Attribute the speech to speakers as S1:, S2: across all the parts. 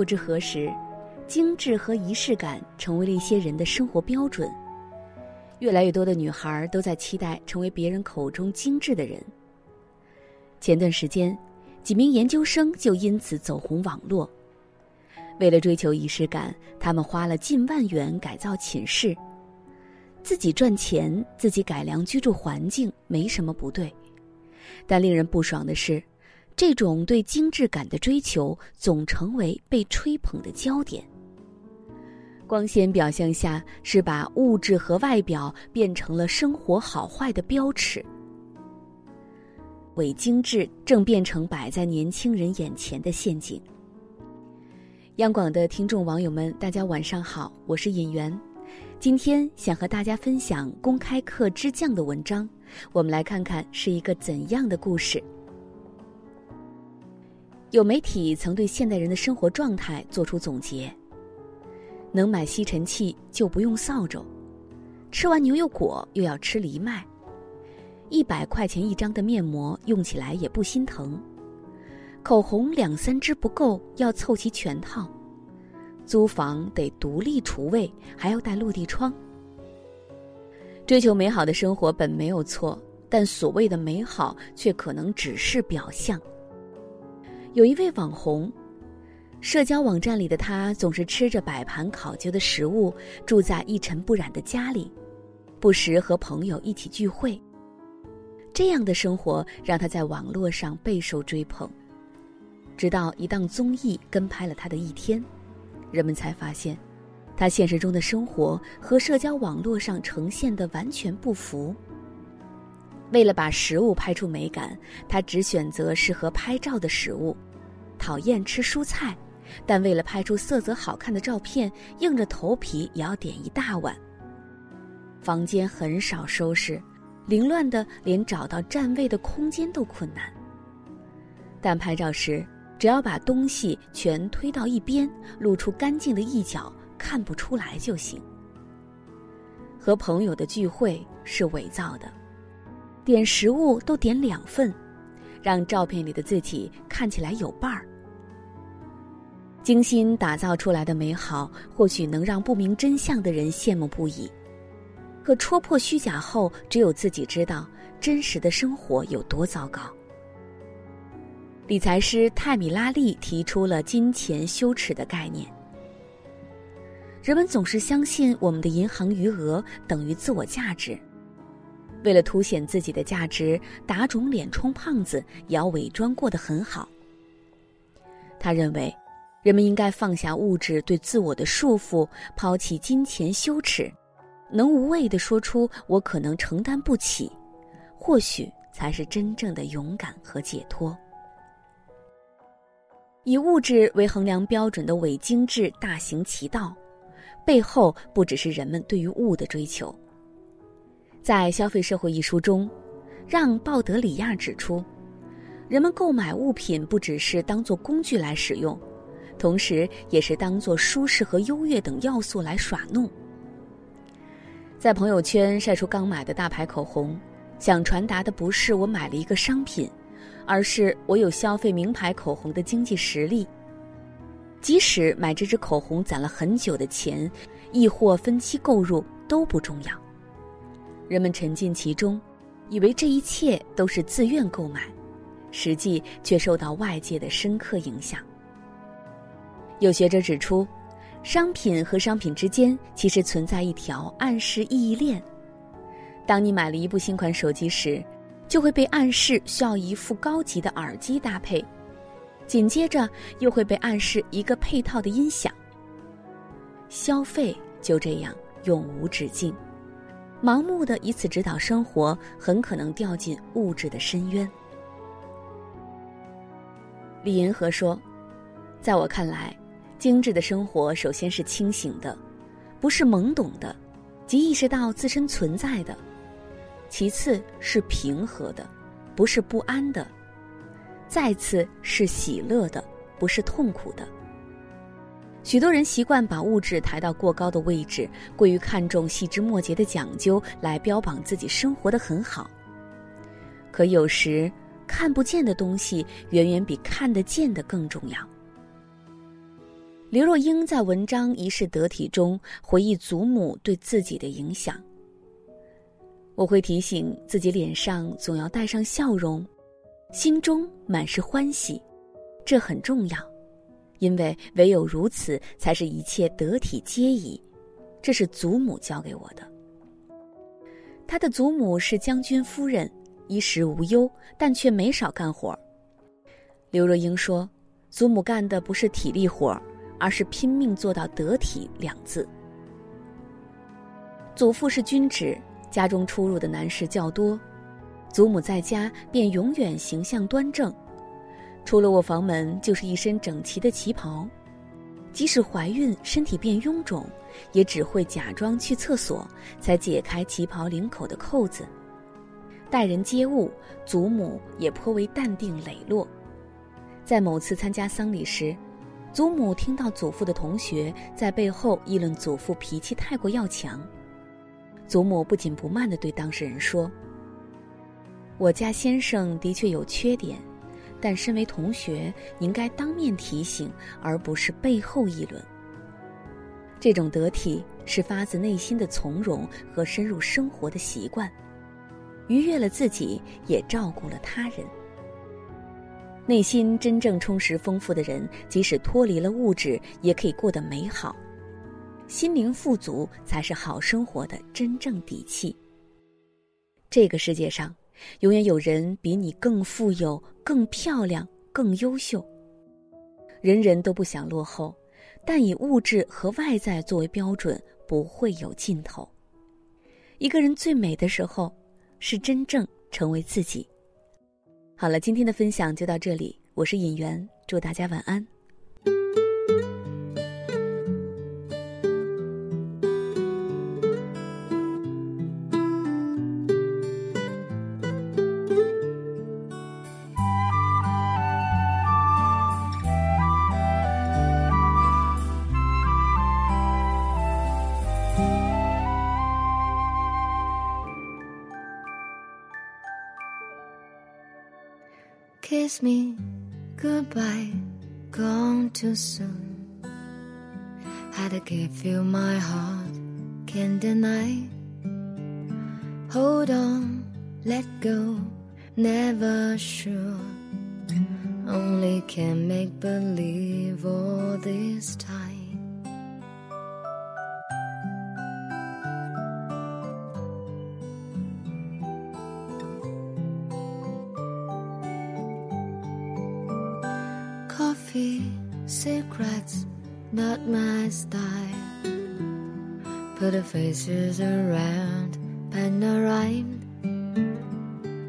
S1: 不知何时，精致和仪式感成为了一些人的生活标准。越来越多的女孩都在期待成为别人口中精致的人。前段时间，几名研究生就因此走红网络。为了追求仪式感，他们花了近万元改造寝室。自己赚钱，自己改良居住环境，没什么不对。但令人不爽的是，这种对精致感的追求总成为被吹捧的焦点。光鲜表象下，是把物质和外表变成了生活好坏的标尺。伪精致正变成摆在年轻人眼前的陷阱。央广的听众网友们，大家晚上好，我是尹媛。今天想和大家分享公开课之将的文章，我们来看看是一个怎样的故事。有媒体曾对现代人的生活状态做出总结：能买吸尘器就不用扫帚，吃完牛油果又要吃藜麦，一百块钱一张的面膜用起来也不心疼，口红两三支不够要凑齐全套。租房得独立厨卫，还要带落地窗。追求美好的生活本没有错，但所谓的美好却可能只是表象。有一位网红，社交网站里的他总是吃着摆盘考究的食物，住在一尘不染的家里，不时和朋友一起聚会。这样的生活让他在网络上备受追捧，直到一档综艺跟拍了他的一天。人们才发现，他现实中的生活和社交网络上呈现的完全不符。为了把食物拍出美感，他只选择适合拍照的食物，讨厌吃蔬菜，但为了拍出色泽好看的照片，硬着头皮也要点一大碗。房间很少收拾，凌乱的连找到占位的空间都困难。但拍照时，只要把东西全推到一边，露出干净的一角，看不出来就行。和朋友的聚会是伪造的，点食物都点两份，让照片里的自己看起来有伴儿。精心打造出来的美好，或许能让不明真相的人羡慕不已，可戳破虚假后，只有自己知道真实的生活有多糟糕。理财师泰米拉利提出了“金钱羞耻”的概念。人们总是相信我们的银行余额等于自我价值，为了凸显自己的价值，打肿脸充胖子也要伪装过得很好。他认为，人们应该放下物质对自我的束缚，抛弃金钱羞耻，能无畏地说出“我可能承担不起”，或许才是真正的勇敢和解脱。以物质为衡量标准的伪精致大行其道，背后不只是人们对于物的追求。在《消费社会》一书中，让·鲍德里亚指出，人们购买物品不只是当做工具来使用，同时也是当做舒适和优越等要素来耍弄。在朋友圈晒出刚买的大牌口红，想传达的不是我买了一个商品。而是我有消费名牌口红的经济实力。即使买这支口红攒了很久的钱，亦或分期购入都不重要。人们沉浸其中，以为这一切都是自愿购买，实际却受到外界的深刻影响。有学者指出，商品和商品之间其实存在一条暗示意义链。当你买了一部新款手机时，就会被暗示需要一副高级的耳机搭配，紧接着又会被暗示一个配套的音响。消费就这样永无止境，盲目的以此指导生活，很可能掉进物质的深渊。李银河说：“在我看来，精致的生活首先是清醒的，不是懵懂的，即意识到自身存在的。”其次是平和的，不是不安的；再次是喜乐的，不是痛苦的。许多人习惯把物质抬到过高的位置，过于看重细枝末节的讲究，来标榜自己生活的很好。可有时，看不见的东西远远比看得见的更重要。刘若英在文章《一世得体》中回忆祖母对自己的影响。我会提醒自己，脸上总要带上笑容，心中满是欢喜，这很重要，因为唯有如此，才是一切得体皆宜。这是祖母教给我的。他的祖母是将军夫人，衣食无忧，但却没少干活。刘若英说：“祖母干的不是体力活而是拼命做到得体两字。”祖父是军职，家中出入的男士较多，祖母在家便永远形象端正，出了卧房门就是一身整齐的旗袍，即使怀孕身体变臃肿，也只会假装去厕所，才解开旗袍领口的扣子。待人接物，祖母也颇为淡定磊落。在某次参加丧礼时。祖母听到祖父的同学在背后议论祖父脾气太过要强，祖母不紧不慢地对当事人说：“我家先生的确有缺点，但身为同学，应该当面提醒，而不是背后议论。这种得体是发自内心的从容和深入生活的习惯，愉悦了自己，也照顾了他人。”内心真正充实丰富的人，即使脱离了物质，也可以过得美好。心灵富足才是好生活的真正底气。这个世界上，永远有人比你更富有、更漂亮、更优秀。人人都不想落后，但以物质和外在作为标准，不会有尽头。一个人最美的时候，是真正成为自己。好了，今天的分享就到这里。我是尹媛，祝大家晚安。
S2: Me goodbye, gone too soon. Had to give you my heart, can't deny. Hold on, let go, never sure. Only can make believe all this time. Coffee, secrets, not my style. Put the faces around, pen a rhyme.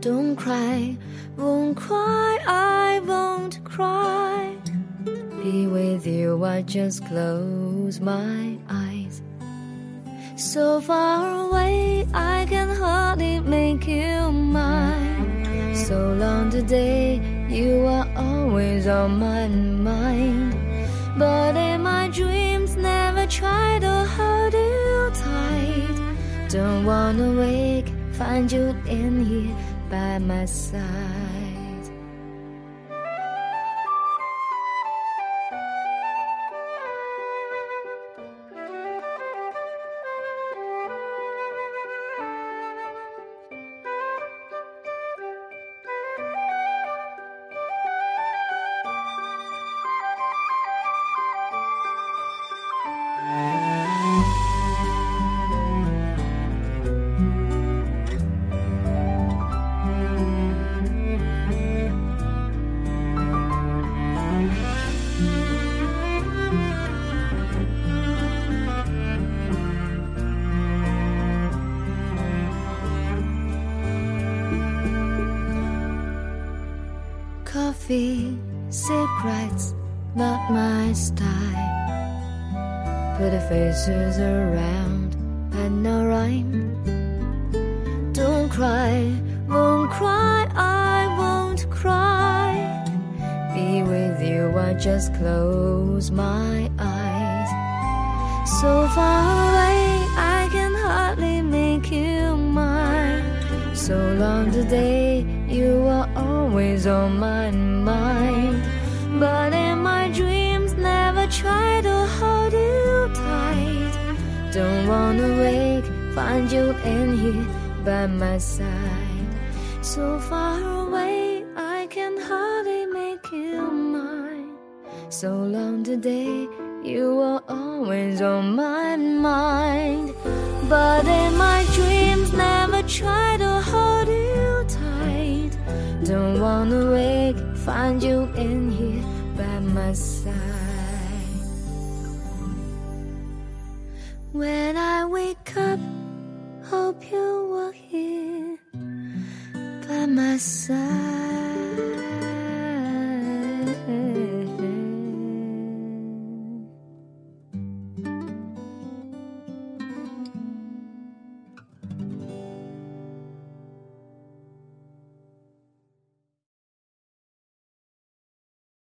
S2: Don't cry, won't cry, I won't cry. Be with you, I just close my eyes. So far away, I can hardly make you mine. So long today you are always on my mind. But in my dreams, never try to hold you tight. Don't wanna wake, find you in here by my side. Not my style. Put the faces around, and no rhyme. Don't cry, won't cry, I won't cry. Be with you, I just close my eyes. So far away, I can hardly make you mine. So long today, you are always on my mind. Don't wanna wake, find you in here by my side. So far away, I can hardly make you mine. So long today, you were always on my mind. But in my dreams, never try to hold you tight. Don't wanna wake, find you in here by my side. When I wake up, hope you were here by my side.